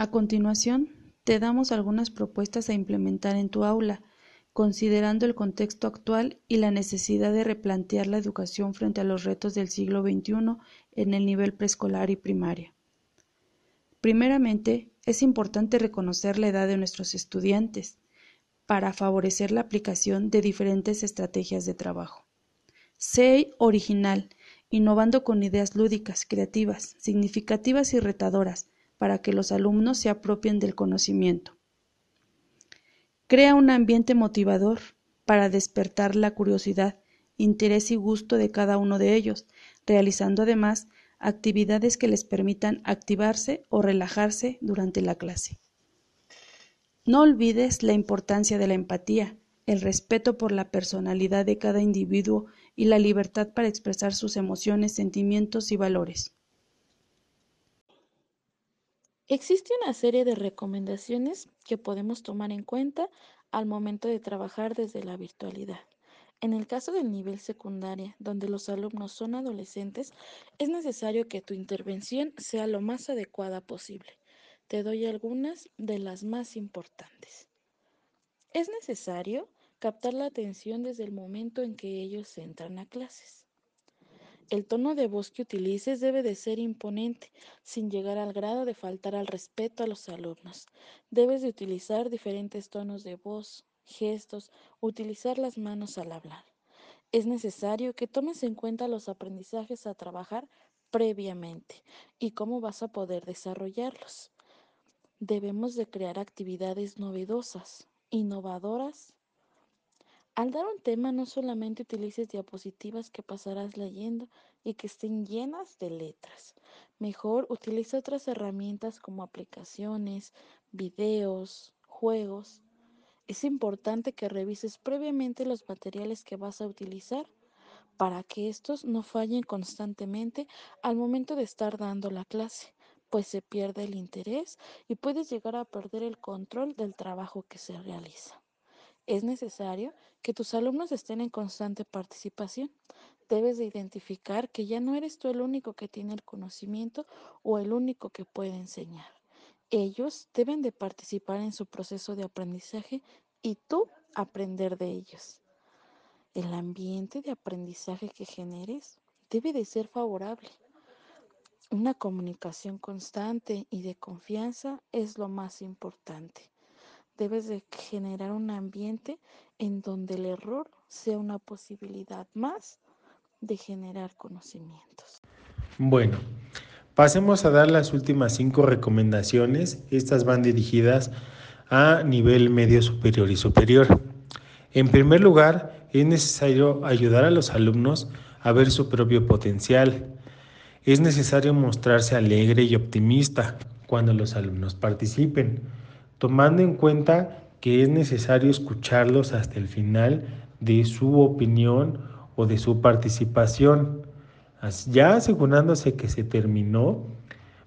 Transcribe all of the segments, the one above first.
A continuación, te damos algunas propuestas a implementar en tu aula, considerando el contexto actual y la necesidad de replantear la educación frente a los retos del siglo XXI en el nivel preescolar y primaria. Primeramente, es importante reconocer la edad de nuestros estudiantes para favorecer la aplicación de diferentes estrategias de trabajo. Sé original, innovando con ideas lúdicas, creativas, significativas y retadoras para que los alumnos se apropien del conocimiento. Crea un ambiente motivador para despertar la curiosidad, interés y gusto de cada uno de ellos, realizando además actividades que les permitan activarse o relajarse durante la clase. No olvides la importancia de la empatía, el respeto por la personalidad de cada individuo y la libertad para expresar sus emociones, sentimientos y valores. Existe una serie de recomendaciones que podemos tomar en cuenta al momento de trabajar desde la virtualidad. En el caso del nivel secundaria, donde los alumnos son adolescentes, es necesario que tu intervención sea lo más adecuada posible. Te doy algunas de las más importantes. Es necesario captar la atención desde el momento en que ellos entran a clases. El tono de voz que utilices debe de ser imponente, sin llegar al grado de faltar al respeto a los alumnos. Debes de utilizar diferentes tonos de voz, gestos, utilizar las manos al hablar. Es necesario que tomes en cuenta los aprendizajes a trabajar previamente y cómo vas a poder desarrollarlos. Debemos de crear actividades novedosas, innovadoras al dar un tema no solamente utilices diapositivas que pasarás leyendo y que estén llenas de letras. Mejor utiliza otras herramientas como aplicaciones, videos, juegos. Es importante que revises previamente los materiales que vas a utilizar para que estos no fallen constantemente al momento de estar dando la clase, pues se pierde el interés y puedes llegar a perder el control del trabajo que se realiza. Es necesario que tus alumnos estén en constante participación. Debes de identificar que ya no eres tú el único que tiene el conocimiento o el único que puede enseñar. Ellos deben de participar en su proceso de aprendizaje y tú aprender de ellos. El ambiente de aprendizaje que generes debe de ser favorable. Una comunicación constante y de confianza es lo más importante debes de generar un ambiente en donde el error sea una posibilidad más de generar conocimientos. Bueno, pasemos a dar las últimas cinco recomendaciones. Estas van dirigidas a nivel medio superior y superior. En primer lugar, es necesario ayudar a los alumnos a ver su propio potencial. Es necesario mostrarse alegre y optimista cuando los alumnos participen tomando en cuenta que es necesario escucharlos hasta el final de su opinión o de su participación. Ya asegurándose que se terminó,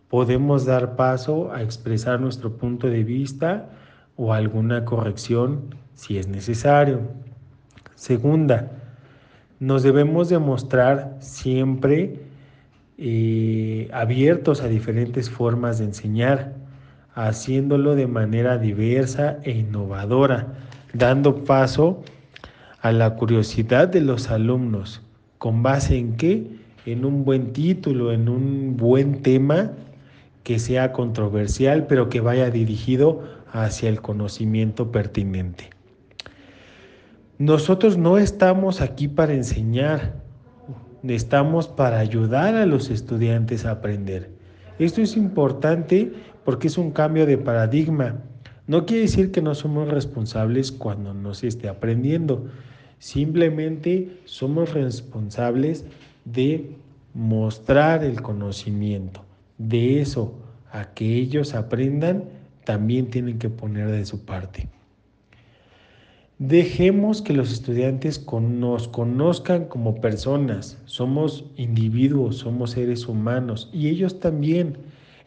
podemos dar paso a expresar nuestro punto de vista o alguna corrección si es necesario. Segunda, nos debemos demostrar siempre eh, abiertos a diferentes formas de enseñar haciéndolo de manera diversa e innovadora, dando paso a la curiosidad de los alumnos. ¿Con base en qué? En un buen título, en un buen tema que sea controversial, pero que vaya dirigido hacia el conocimiento pertinente. Nosotros no estamos aquí para enseñar, estamos para ayudar a los estudiantes a aprender. Esto es importante porque es un cambio de paradigma. No quiere decir que no somos responsables cuando no se esté aprendiendo. Simplemente somos responsables de mostrar el conocimiento. De eso a que ellos aprendan, también tienen que poner de su parte. Dejemos que los estudiantes nos conozcan como personas. Somos individuos, somos seres humanos y ellos también.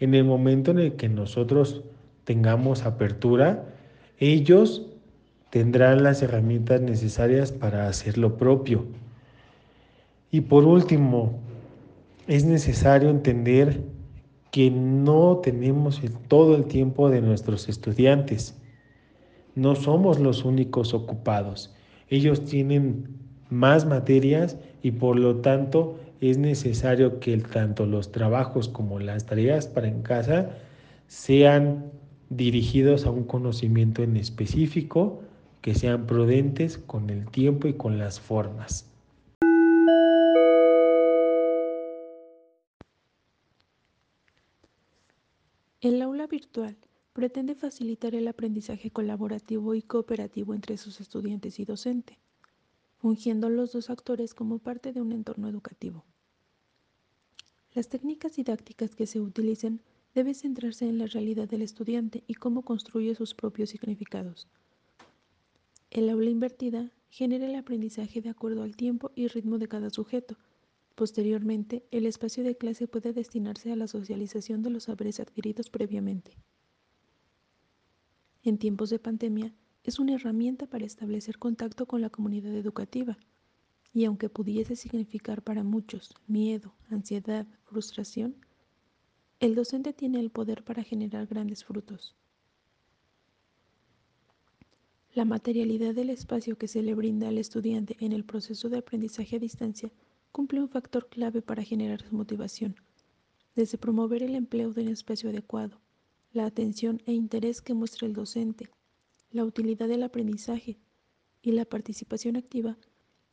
En el momento en el que nosotros tengamos apertura, ellos tendrán las herramientas necesarias para hacer lo propio. Y por último, es necesario entender que no tenemos todo el tiempo de nuestros estudiantes. No somos los únicos ocupados. Ellos tienen más materias y por lo tanto es necesario que tanto los trabajos como las tareas para en casa sean dirigidos a un conocimiento en específico, que sean prudentes con el tiempo y con las formas. El aula virtual pretende facilitar el aprendizaje colaborativo y cooperativo entre sus estudiantes y docente, fungiendo los dos actores como parte de un entorno educativo. Las técnicas didácticas que se utilicen deben centrarse en la realidad del estudiante y cómo construye sus propios significados. El aula invertida genera el aprendizaje de acuerdo al tiempo y ritmo de cada sujeto. Posteriormente, el espacio de clase puede destinarse a la socialización de los saberes adquiridos previamente. En tiempos de pandemia, es una herramienta para establecer contacto con la comunidad educativa, y aunque pudiese significar para muchos miedo, ansiedad, frustración, el docente tiene el poder para generar grandes frutos. La materialidad del espacio que se le brinda al estudiante en el proceso de aprendizaje a distancia cumple un factor clave para generar su motivación, desde promover el empleo de un espacio adecuado, la atención e interés que muestra el docente, la utilidad del aprendizaje y la participación activa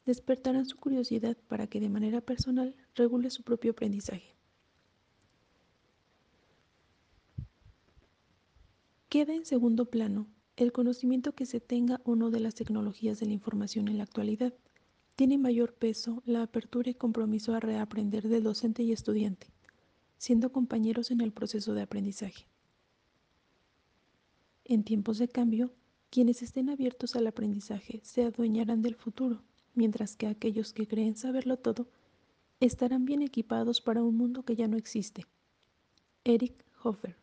despertarán su curiosidad para que de manera personal regule su propio aprendizaje. Queda en segundo plano el conocimiento que se tenga o no de las tecnologías de la información en la actualidad. Tiene mayor peso la apertura y compromiso a reaprender del docente y estudiante, siendo compañeros en el proceso de aprendizaje. En tiempos de cambio, quienes estén abiertos al aprendizaje se adueñarán del futuro, mientras que aquellos que creen saberlo todo estarán bien equipados para un mundo que ya no existe. Eric Hoffer.